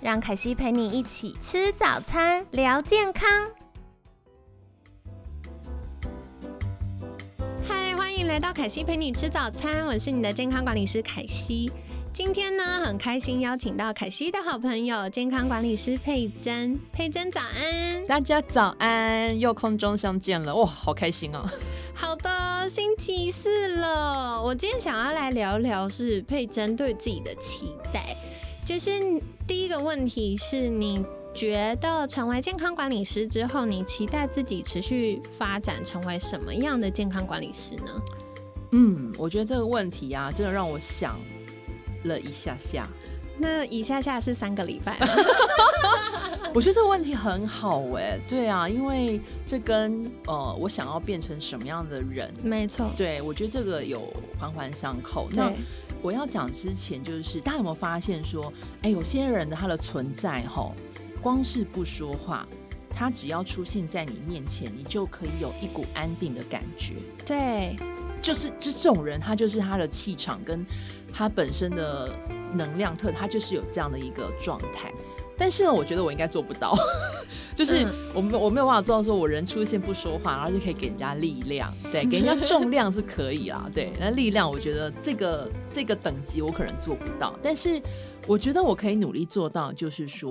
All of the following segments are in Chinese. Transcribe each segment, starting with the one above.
让凯西陪你一起吃早餐，聊健康。嗨，欢迎来到凯西陪你吃早餐，我是你的健康管理师凯西。今天呢，很开心邀请到凯西的好朋友健康管理师佩珍。佩珍早安，大家早安，又空中相见了，哇，好开心哦！好的，星期四了，我今天想要来聊聊是佩珍对自己的期待。就是第一个问题是，你觉得成为健康管理师之后，你期待自己持续发展成为什么样的健康管理师呢？嗯，我觉得这个问题啊，真的让我想了一下下。那一下下是三个礼拜。我觉得这个问题很好哎，对啊，因为这跟呃我想要变成什么样的人，没错，对我觉得这个有环环相扣。那我要讲之前，就是大家有没有发现说，哎，有些人的他的存在吼，光是不说话，他只要出现在你面前，你就可以有一股安定的感觉。对，就是就这种人，他就是他的气场跟他本身的能量特，他就是有这样的一个状态。但是呢，我觉得我应该做不到，就是我没我没有办法做到，说我人出现不说话，然后就可以给人家力量，对，给人家 重量是可以啦，对，那力量我觉得这个这个等级我可能做不到，但是我觉得我可以努力做到，就是说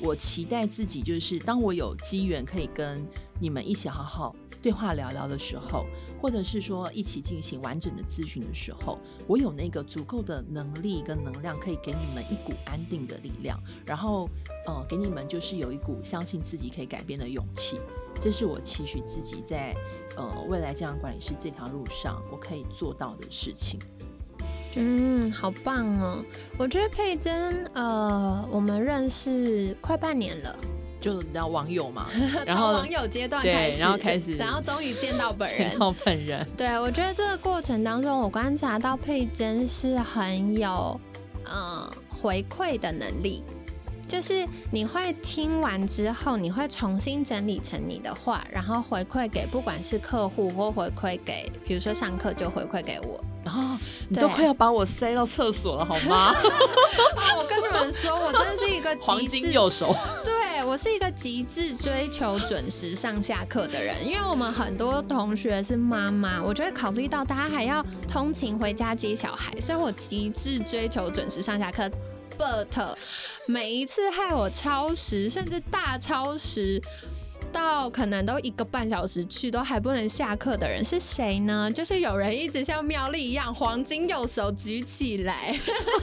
我期待自己，就是当我有机缘可以跟你们一起好好对话聊聊的时候。或者是说一起进行完整的咨询的时候，我有那个足够的能力跟能量，可以给你们一股安定的力量，然后呃，给你们就是有一股相信自己可以改变的勇气。这是我期许自己在呃未来健康管理师这条路上我可以做到的事情。嗯，好棒哦！我觉得佩珍，呃，我们认识快半年了。就你知道网友嘛，然后网友阶段开始，然后开始，然后终于见到本人，见到本人。对，我觉得这个过程当中，我观察到佩珍是很有嗯回馈的能力，就是你会听完之后，你会重新整理成你的话，然后回馈给不管是客户或回馈给，比如说上课就回馈给我。然后你都快要把我塞到厕所了，好吗？我跟你们说，我真的是一个黄金右手。对。我是一个极致追求准时上下课的人，因为我们很多同学是妈妈，我就会考虑到大家还要通勤回家接小孩，所以我极致追求准时上下课。But 每一次害我超时，甚至大超时到可能都一个半小时去都还不能下课的人是谁呢？就是有人一直像妙丽一样黄金右手举起来。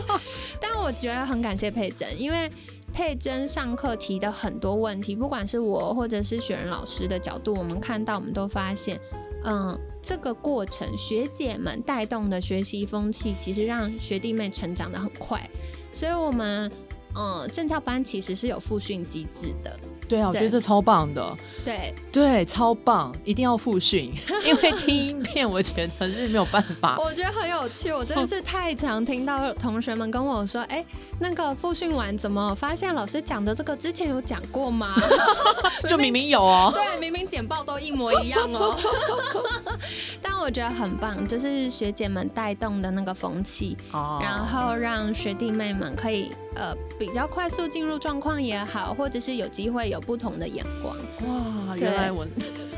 但我觉得很感谢佩珍，因为。佩珍上课提的很多问题，不管是我或者是雪人老师的角度，我们看到，我们都发现，嗯，这个过程学姐们带动的学习风气，其实让学弟妹成长的很快，所以我们，嗯，正教班其实是有复训机制的。对啊，我觉得这超棒的。对对，超棒，一定要复训，因为听音片我觉得是没有办法。我觉得很有趣，我真的是太常听到同学们跟我说：“哎，那个复训完怎么发现老师讲的这个之前有讲过吗？” 就明明有哦，对，明明简报都一模一样哦。但我觉得很棒，就是学姐们带动的那个风气，然后让学弟妹们可以。呃，比较快速进入状况也好，或者是有机会有不同的眼光。哇，原来我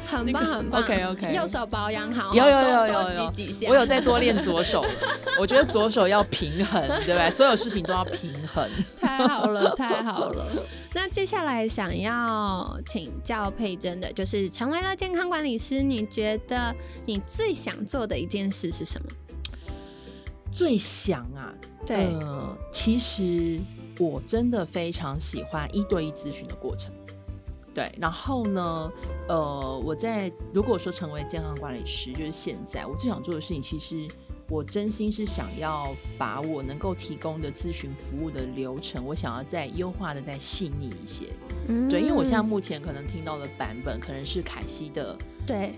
很棒很棒。OK OK，右手保养好，有有有有举几下。我有再多练左手，我觉得左手要平衡，对不对？所有事情都要平衡。太好了，太好了。那接下来想要请教佩珍的，就是成为了健康管理师，你觉得你最想做的一件事是什么？最想啊。对，其实我真的非常喜欢一对一咨询的过程。对，然后呢，呃，我在如果说成为健康管理师，就是现在我最想做的事情，其实我真心是想要把我能够提供的咨询服务的流程，我想要再优化的再细腻一些。对，因为我现在目前可能听到的版本可能是凯西的，对。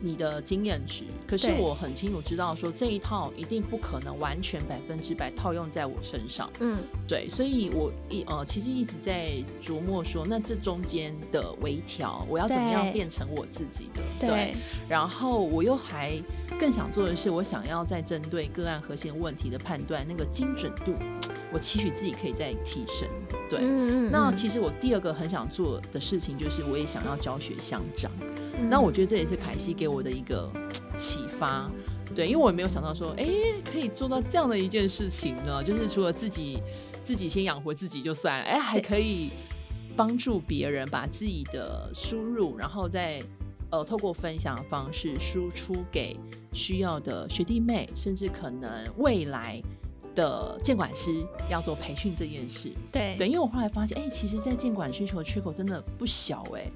你的经验值，可是我很清楚知道说这一套一定不可能完全百分之百套用在我身上。嗯，对，所以我一呃其实一直在琢磨说，那这中间的微调，我要怎么样变成我自己的？对。然后我又还更想做的是，我想要在针对个案核心问题的判断那个精准度，我期许自己可以再提升。对。那其实我第二个很想做的事情，就是我也想要教学相长。那我觉得这也是凯西给我的一个启发，对，因为我也没有想到说，哎，可以做到这样的一件事情呢，就是除了自己自己先养活自己就算了，哎，还可以帮助别人把自己的输入，然后再呃透过分享的方式输出给需要的学弟妹，甚至可能未来的监管师要做培训这件事，对，对，因为我后来发现，哎，其实，在监管需求缺口真的不小，哎。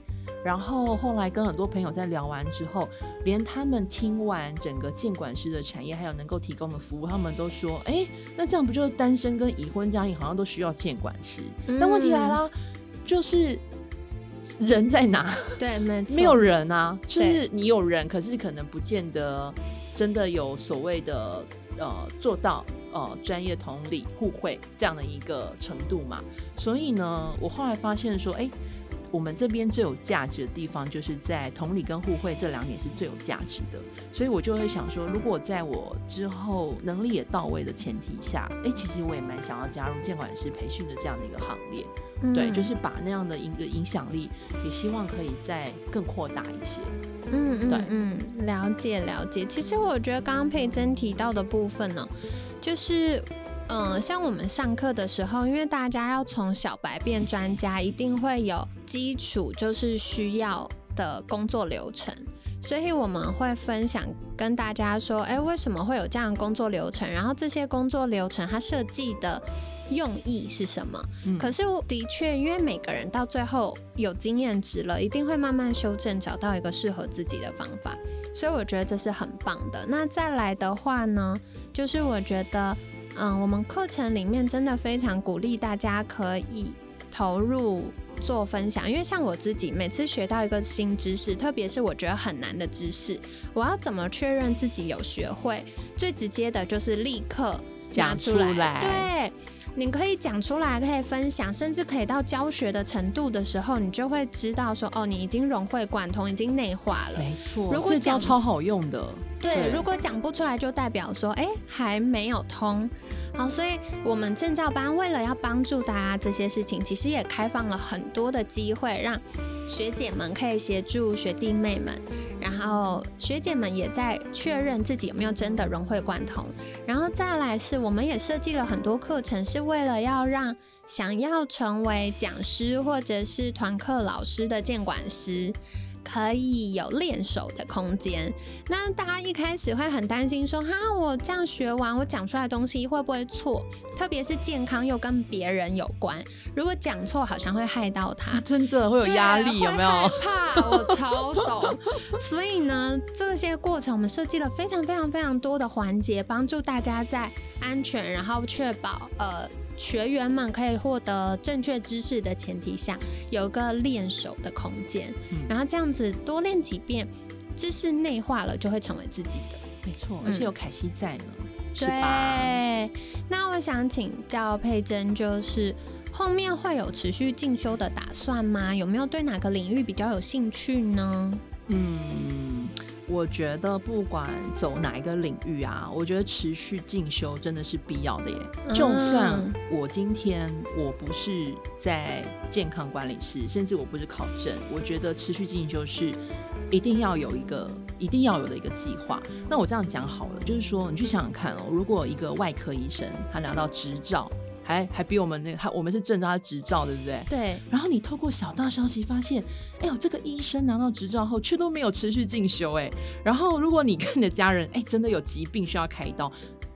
然后后来跟很多朋友在聊完之后，连他们听完整个监管师的产业，还有能够提供的服务，他们都说：“哎，那这样不就是单身跟已婚家庭好像都需要监管师？”但问题来了，就是人在哪？对，没 没有人啊，就是你有人，可是可能不见得真的有所谓的呃做到呃专业同理互惠这样的一个程度嘛。所以呢，我后来发现说，哎。我们这边最有价值的地方，就是在同理跟互惠这两点是最有价值的，所以我就会想说，如果在我之后能力也到位的前提下，哎，其实我也蛮想要加入监管师培训的这样的一个行列，对，就是把那样的一个影响力，也希望可以再更扩大一些。嗯嗯，对，嗯，了解了解。其实我觉得刚刚佩珍提到的部分呢，就是。嗯，像我们上课的时候，因为大家要从小白变专家，一定会有基础，就是需要的工作流程，所以我们会分享跟大家说，哎，为什么会有这样的工作流程？然后这些工作流程它设计的用意是什么？可是的确，因为每个人到最后有经验值了，一定会慢慢修正，找到一个适合自己的方法。所以我觉得这是很棒的。那再来的话呢，就是我觉得。嗯，我们课程里面真的非常鼓励大家可以投入做分享，因为像我自己每次学到一个新知识，特别是我觉得很难的知识，我要怎么确认自己有学会？最直接的就是立刻讲出来，对。你可以讲出来，可以分享，甚至可以到教学的程度的时候，你就会知道说，哦，你已经融会贯通，已经内化了。没错，如果讲超好用的。对，如果讲不出来，就代表说，哎，还没有通。好，所以我们证照班为了要帮助大家这些事情，其实也开放了很多的机会，让学姐们可以协助学弟妹们。然后学姐们也在确认自己有没有真的融会贯通，然后再来是我们也设计了很多课程，是为了要让想要成为讲师或者是团课老师的监管师。可以有练手的空间。那大家一开始会很担心，说哈，我这样学完，我讲出来的东西会不会错？特别是健康又跟别人有关，如果讲错，好像会害到他。真的会有压力，有没有？怕，我超懂。所以呢，这些过程我们设计了非常非常非常多的环节，帮助大家在安全，然后确保呃。学员们可以获得正确知识的前提下，有个练手的空间，然后这样子多练几遍，知识内化了就会成为自己的。没错，而且有凯西在呢，对。那我想请教佩珍，就是后面会有持续进修的打算吗？有没有对哪个领域比较有兴趣呢？嗯。我觉得不管走哪一个领域啊，我觉得持续进修真的是必要的耶。就算我今天我不是在健康管理师，甚至我不是考证，我觉得持续进修是一定要有一个一定要有的一个计划。那我这样讲好了，就是说你去想想看哦，如果一个外科医生他拿到执照。还还比我们那个，他我们是证照，他执照，对不对？对。然后你透过小道消息发现，哎呦，这个医生拿到执照后，却都没有持续进修，哎。然后如果你跟你的家人，哎，真的有疾病需要开刀，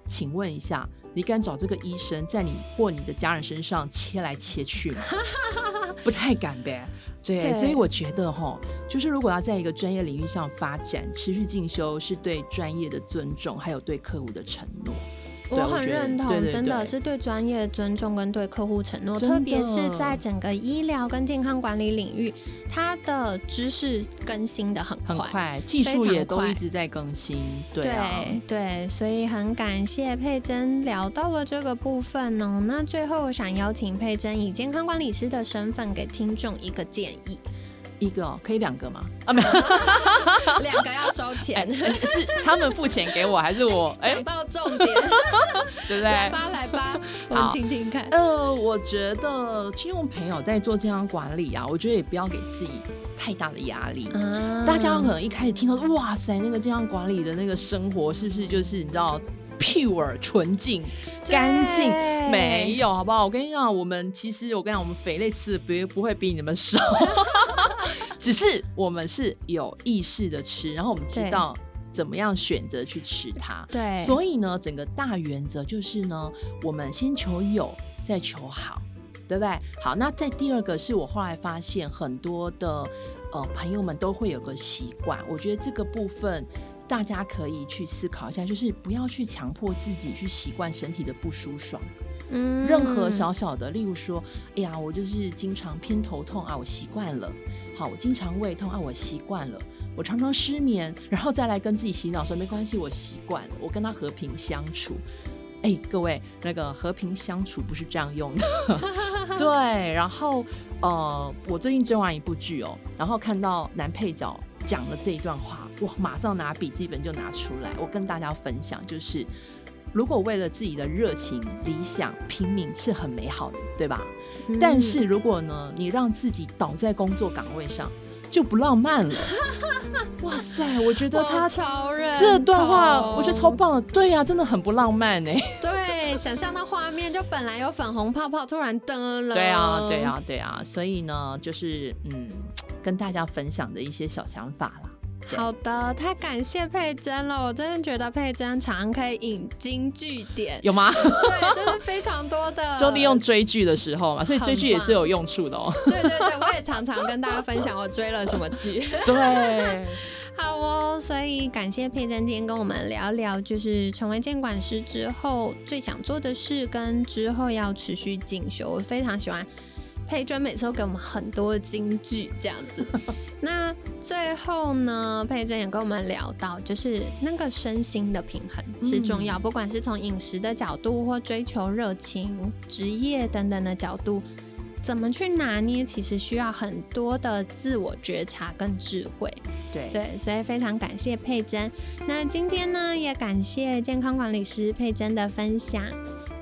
请问一下，你敢找这个医生在你或你的家人身上切来切去吗？不太敢呗。对，所以我觉得哈，就是如果要在一个专业领域上发展，持续进修是对专业的尊重，还有对客户的承诺。我很认同，真的是对专业尊重跟对客户承诺，特别是在整个医疗跟健康管理领域，它的知识更新的很快，技术也都一直在更新。对对，所以很感谢佩珍聊到了这个部分哦。那最后我想邀请佩珍以健康管理师的身份给听众一个建议。一个可以两个吗？啊，没有，两个要收钱，是他们付钱给我，还是我？讲到重点，对不对？来吧，来吧，我们听听看。呃，我觉得亲用朋友在做健康管理啊，我觉得也不要给自己太大的压力。大家可能一开始听到，哇塞，那个健康管理的那个生活是不是就是你知道？pure 纯净、干净，没有，好不好？我跟你讲，我们其实我跟你讲，我们肥类吃的不不会比你们少，只是我们是有意识的吃，然后我们知道怎么样选择去吃它。对，所以呢，整个大原则就是呢，我们先求有，再求好，对不对？好，那在第二个是我后来发现很多的呃朋友们都会有个习惯，我觉得这个部分。大家可以去思考一下，就是不要去强迫自己去习惯身体的不舒爽。嗯，任何小小的，例如说，哎呀，我就是经常偏头痛啊，我习惯了。好，我经常胃痛啊，我习惯了。我常常失眠，然后再来跟自己洗脑说没关系，我习惯了，我跟他和平相处。哎，各位，那个和平相处不是这样用的。对，然后呃，我最近追完一部剧哦，然后看到男配角。讲了这一段话，我马上拿笔记本就拿出来，我跟大家分享，就是如果为了自己的热情、理想拼命是很美好的，对吧？但是如果呢，你让自己倒在工作岗位上，就不浪漫了。哇塞，我觉得他这段话，我觉得超棒的。对呀，真的很不浪漫哎。对，想象那画面，就本来有粉红泡泡，突然灯了。对啊，对啊，对啊。所以呢，就是嗯。跟大家分享的一些小想法啦。好的，太感谢佩珍了，我真的觉得佩珍常可以引经据典，有吗？对，就是非常多的，就利用追剧的时候嘛，所以追剧也是有用处的哦。对对对，我也常常跟大家分享我追了什么剧。对，好哦，所以感谢佩珍今天跟我们聊聊，就是成为监管师之后最想做的事，跟之后要持续进修，我非常喜欢。佩珍每次都给我们很多金句，这样子。那最后呢，佩珍也跟我们聊到，就是那个身心的平衡是重要，不管是从饮食的角度，或追求热情、职业等等的角度，怎么去拿捏，其实需要很多的自我觉察跟智慧。对对，所以非常感谢佩珍。那今天呢，也感谢健康管理师佩珍的分享。